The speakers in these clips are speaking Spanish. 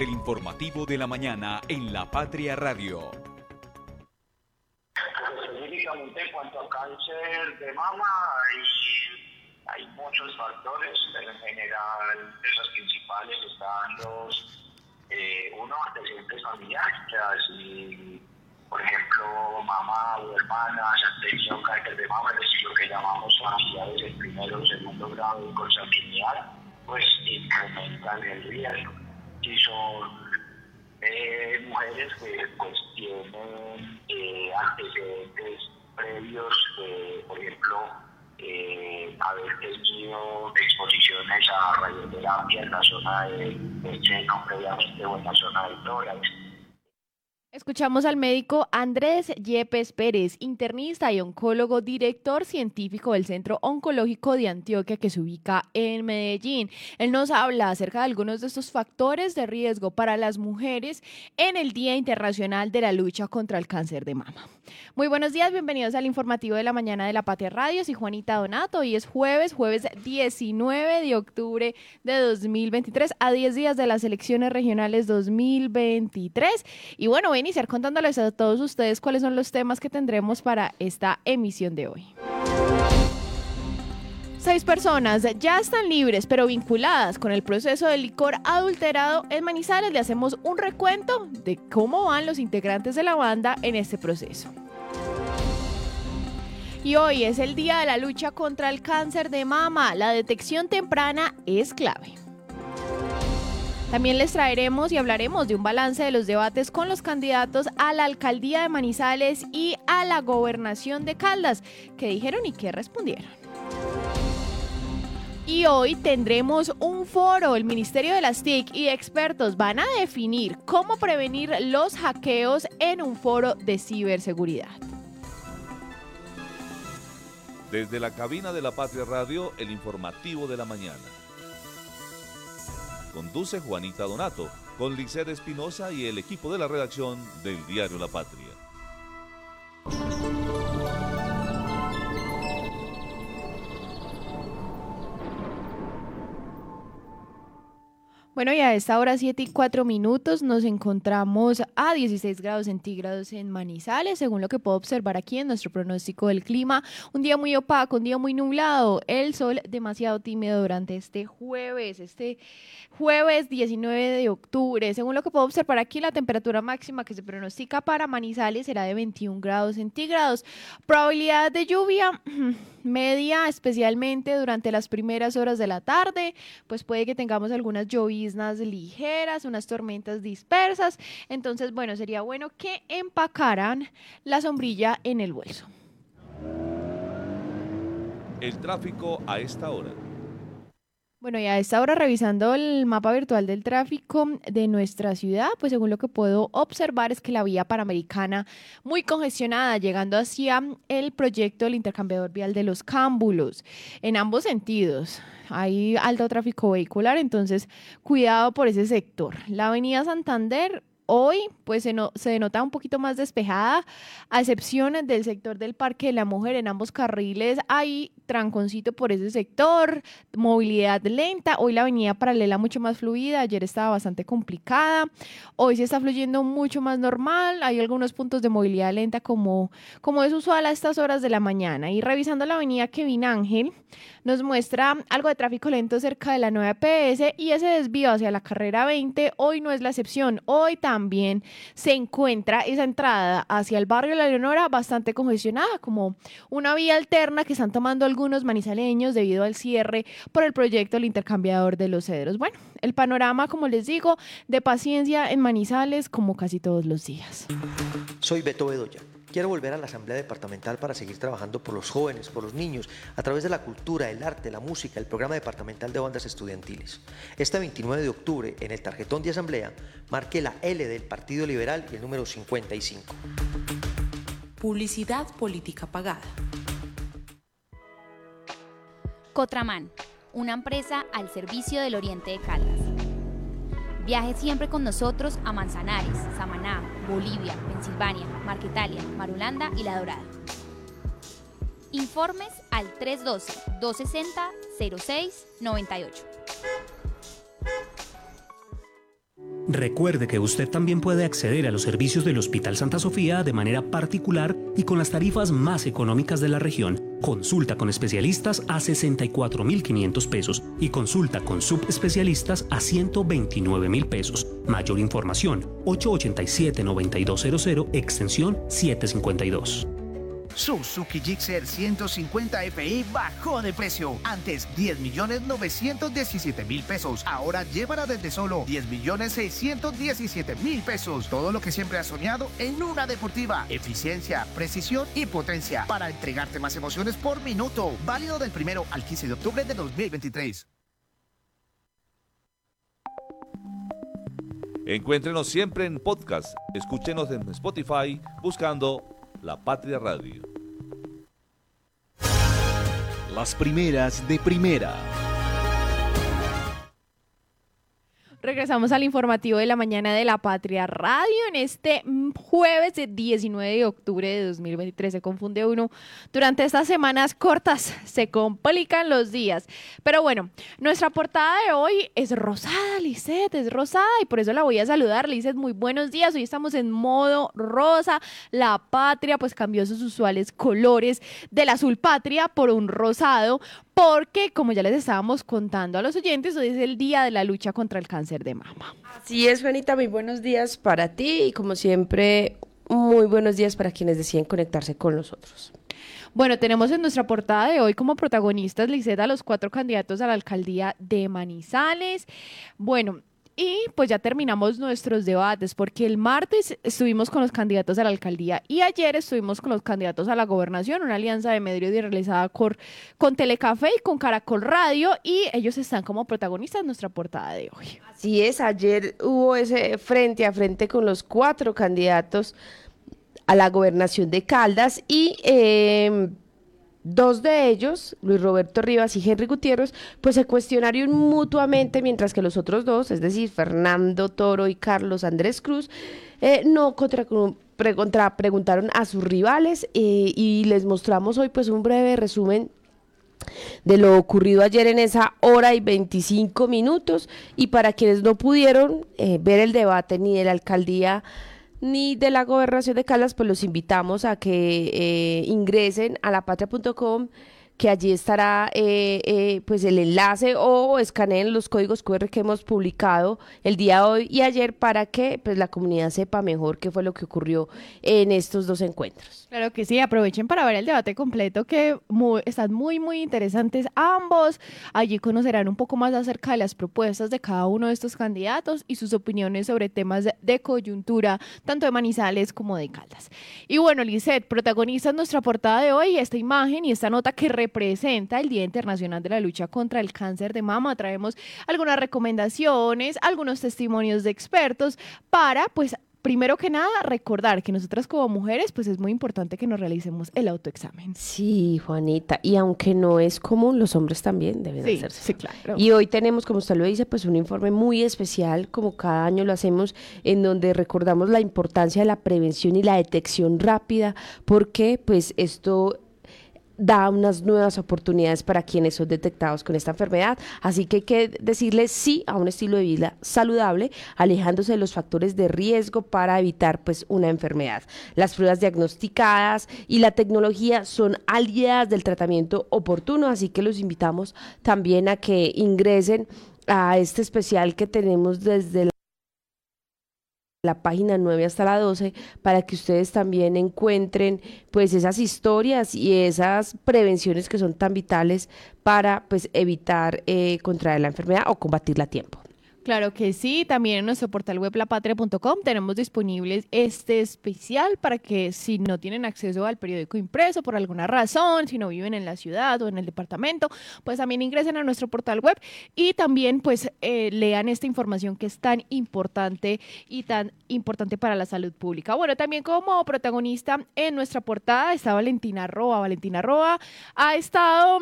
El informativo de la mañana en La Patria Radio. Específicamente en cuanto a cáncer de mama, hay, muchos factores, pero en general de principales están los, eh, uno, antecedentes familiares, si por ejemplo, mamá o hermanas han tenido cáncer de mama, es decir, lo que llamamos familiares en primero o segundo grado de consanguinidad, pues incrementan el riesgo. Si son eh, mujeres que pues tienen eh, antecedentes previos, por ejemplo, eh, haber tenido exposiciones a radioterapia en la zona del de seno previamente o en la zona del tórax, Escuchamos al médico Andrés Yepes Pérez, internista y oncólogo, director científico del Centro Oncológico de Antioquia que se ubica en Medellín. Él nos habla acerca de algunos de estos factores de riesgo para las mujeres en el Día Internacional de la Lucha contra el Cáncer de Mama. Muy buenos días, bienvenidos al informativo de la mañana de la Patria Radio. Soy Juanita Donato. Hoy es jueves, jueves 19 de octubre de 2023, a 10 días de las elecciones regionales 2023. Y bueno, ven iniciar contándoles a todos ustedes cuáles son los temas que tendremos para esta emisión de hoy. Seis personas ya están libres, pero vinculadas con el proceso de licor adulterado en Manizales. Le hacemos un recuento de cómo van los integrantes de la banda en este proceso. Y hoy es el día de la lucha contra el cáncer de mama. La detección temprana es clave. También les traeremos y hablaremos de un balance de los debates con los candidatos a la alcaldía de Manizales y a la gobernación de Caldas, que dijeron y qué respondieron. Y hoy tendremos un foro. El Ministerio de las TIC y expertos van a definir cómo prevenir los hackeos en un foro de ciberseguridad. Desde la cabina de la Patria Radio, el informativo de la mañana. Conduce Juanita Donato con Liced Espinosa y el equipo de la redacción del diario La Patria. Bueno, y a esta hora 7 y 4 minutos nos encontramos a 16 grados centígrados en Manizales, según lo que puedo observar aquí en nuestro pronóstico del clima. Un día muy opaco, un día muy nublado, el sol demasiado tímido durante este jueves, este jueves 19 de octubre. Según lo que puedo observar aquí, la temperatura máxima que se pronostica para Manizales será de 21 grados centígrados. Probabilidad de lluvia media, especialmente durante las primeras horas de la tarde, pues puede que tengamos algunas lluvias ligeras, unas tormentas dispersas. Entonces, bueno, sería bueno que empacaran la sombrilla en el bolso. El tráfico a esta hora. Bueno, y a esta hora revisando el mapa virtual del tráfico de nuestra ciudad, pues según lo que puedo observar es que la vía panamericana muy congestionada, llegando hacia el proyecto del intercambiador vial de los cámbulos, en ambos sentidos. Hay alto tráfico vehicular, entonces cuidado por ese sector. La avenida Santander Hoy, pues se, no, denota un poquito más despejada, a excepción del sector del Parque de la Mujer. En ambos carriles hay tranconcito por ese sector, movilidad lenta. Hoy la avenida paralela mucho más fluida, ayer estaba bastante complicada. Hoy se está fluyendo mucho más normal. Hay algunos puntos de movilidad lenta como, como es usual a estas horas de la mañana. Y revisando la avenida Kevin Ángel, nos muestra algo de tráfico lento cerca de la nueva PS y ese desvío hacia la carrera 20 hoy no es la excepción. Hoy también se encuentra esa entrada hacia el barrio La Leonora bastante congestionada, como una vía alterna que están tomando algunos manizaleños debido al cierre por el proyecto del intercambiador de los cedros. Bueno, el panorama, como les digo, de paciencia en Manizales como casi todos los días. Soy Beto Bedoya. Quiero volver a la Asamblea Departamental para seguir trabajando por los jóvenes, por los niños, a través de la cultura, el arte, la música, el programa departamental de bandas estudiantiles. Este 29 de octubre, en el tarjetón de Asamblea, marque la L del Partido Liberal y el número 55. Publicidad política pagada. Cotraman, una empresa al servicio del Oriente de Caldas. Viaje siempre con nosotros a Manzanares, Samaná, Bolivia, Pensilvania, Marquetalia, Marulanda y La Dorada. Informes al 312-260-0698. Recuerde que usted también puede acceder a los servicios del Hospital Santa Sofía de manera particular y con las tarifas más económicas de la región. Consulta con especialistas a 64.500 pesos y consulta con subespecialistas a 129.000 pesos. Mayor información 887-9200 extensión 752. Suzuki Gixxer 150 FI bajó de precio. Antes 10 millones 917 mil pesos. Ahora llévala desde solo 10 millones 617 mil pesos. Todo lo que siempre has soñado en una deportiva. Eficiencia, precisión y potencia para entregarte más emociones por minuto. Válido del primero al 15 de octubre de 2023. Encuéntrenos siempre en podcast. Escúchenos en Spotify buscando La Patria Radio. Las primeras de primera. Regresamos al informativo de la mañana de la Patria Radio en este jueves de 19 de octubre de 2023. Se confunde uno. Durante estas semanas cortas se complican los días. Pero bueno, nuestra portada de hoy es rosada, Lizeth, es rosada y por eso la voy a saludar. Lizeth, muy buenos días. Hoy estamos en modo rosa. La Patria pues cambió sus usuales colores del azul patria por un rosado porque, como ya les estábamos contando a los oyentes, hoy es el día de la lucha contra el cáncer de mama. Así es, Juanita, muy buenos días para ti y como siempre, muy buenos días para quienes deciden conectarse con nosotros. Bueno, tenemos en nuestra portada de hoy como protagonistas, Liseta, los cuatro candidatos a la alcaldía de Manizales. Bueno, y pues ya terminamos nuestros debates, porque el martes estuvimos con los candidatos a la alcaldía y ayer estuvimos con los candidatos a la gobernación, una alianza de medios realizada con, con Telecafé y con Caracol Radio, y ellos están como protagonistas en nuestra portada de hoy. Así es, ayer hubo ese frente a frente con los cuatro candidatos a la gobernación de Caldas y... Eh, Dos de ellos, Luis Roberto Rivas y Henry Gutiérrez, pues se cuestionaron mutuamente, mientras que los otros dos, es decir, Fernando Toro y Carlos Andrés Cruz, eh, no contra, preguntaron a sus rivales eh, y les mostramos hoy pues un breve resumen de lo ocurrido ayer en esa hora y 25 minutos y para quienes no pudieron eh, ver el debate ni de la alcaldía ni de la gobernación de Caldas, pues los invitamos a que eh, ingresen a lapatria.com que allí estará eh, eh, pues el enlace o escaneen los códigos QR que hemos publicado el día de hoy y ayer para que pues la comunidad sepa mejor qué fue lo que ocurrió en estos dos encuentros. Claro que sí, aprovechen para ver el debate completo que están muy muy interesantes ambos. Allí conocerán un poco más acerca de las propuestas de cada uno de estos candidatos y sus opiniones sobre temas de, coyuntura, tanto de Manizales como de Caldas. Y bueno, Lisette, protagonista nuestra portada de hoy esta imagen y esta nota que representa el Día Internacional de la Lucha contra el Cáncer de Mama. Traemos algunas recomendaciones, algunos testimonios de expertos para, pues, primero que nada, recordar que nosotras como mujeres, pues es muy importante que nos realicemos el autoexamen. Sí, Juanita, y aunque no es común, los hombres también deben hacerse. Sí, claro. Y hoy tenemos, como usted lo dice, pues un informe muy especial, como cada año lo hacemos, en donde recordamos la importancia de la prevención y la detección rápida, porque pues esto da unas nuevas oportunidades para quienes son detectados con esta enfermedad. Así que hay que decirle sí a un estilo de vida saludable, alejándose de los factores de riesgo para evitar pues una enfermedad. Las pruebas diagnosticadas y la tecnología son aliadas del tratamiento oportuno, así que los invitamos también a que ingresen a este especial que tenemos desde la la página 9 hasta la 12 para que ustedes también encuentren pues esas historias y esas prevenciones que son tan vitales para pues evitar eh, contraer la enfermedad o combatirla a tiempo. Claro que sí, también en nuestro portal web lapatria.com tenemos disponibles este especial para que si no tienen acceso al periódico impreso por alguna razón, si no viven en la ciudad o en el departamento, pues también ingresen a nuestro portal web y también pues eh, lean esta información que es tan importante y tan importante para la salud pública. Bueno, también como protagonista en nuestra portada está Valentina Roa. Valentina Roa ha estado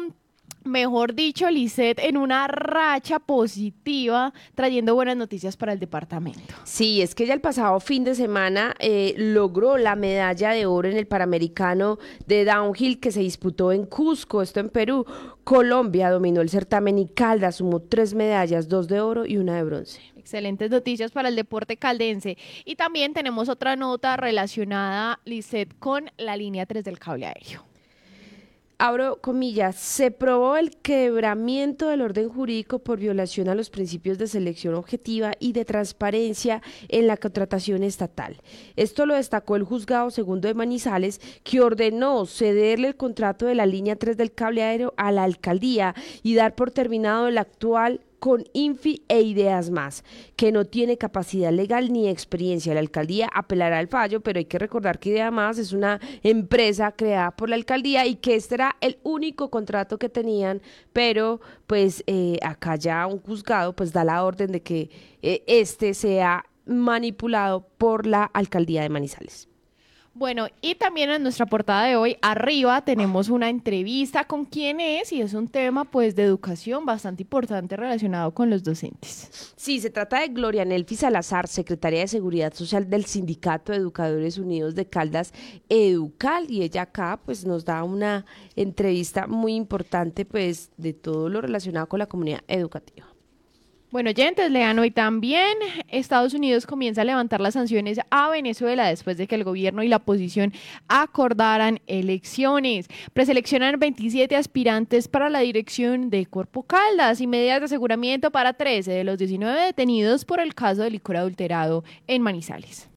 mejor dicho, Lisette, en una racha positiva, trayendo buenas noticias para el departamento. Sí, es que ya el pasado fin de semana eh, logró la medalla de oro en el Panamericano de Downhill que se disputó en Cusco, esto en Perú. Colombia dominó el certamen y Caldas sumó tres medallas, dos de oro y una de bronce. Excelentes noticias para el deporte caldense. Y también tenemos otra nota relacionada, Lisette, con la línea 3 del cable aéreo abro comillas, se probó el quebramiento del orden jurídico por violación a los principios de selección objetiva y de transparencia en la contratación estatal. Esto lo destacó el juzgado segundo de Manizales, que ordenó cederle el contrato de la línea 3 del cable aéreo a la alcaldía y dar por terminado el actual con Infi e Ideas Más, que no tiene capacidad legal ni experiencia. La alcaldía apelará al fallo, pero hay que recordar que Ideas Más es una empresa creada por la alcaldía y que este era el único contrato que tenían, pero pues eh, acá ya un juzgado pues da la orden de que eh, este sea manipulado por la alcaldía de Manizales. Bueno, y también en nuestra portada de hoy, arriba, tenemos una entrevista con quién es y es un tema pues de educación bastante importante relacionado con los docentes. Sí, se trata de Gloria Nelfi Salazar, secretaria de Seguridad Social del Sindicato de Educadores Unidos de Caldas Educal y ella acá pues nos da una entrevista muy importante pues de todo lo relacionado con la comunidad educativa. Bueno, oyentes, lean hoy también. Estados Unidos comienza a levantar las sanciones a Venezuela después de que el gobierno y la oposición acordaran elecciones. Preseleccionan 27 aspirantes para la dirección de Cuerpo Caldas y medidas de aseguramiento para 13 de los 19 detenidos por el caso de licor adulterado en Manizales.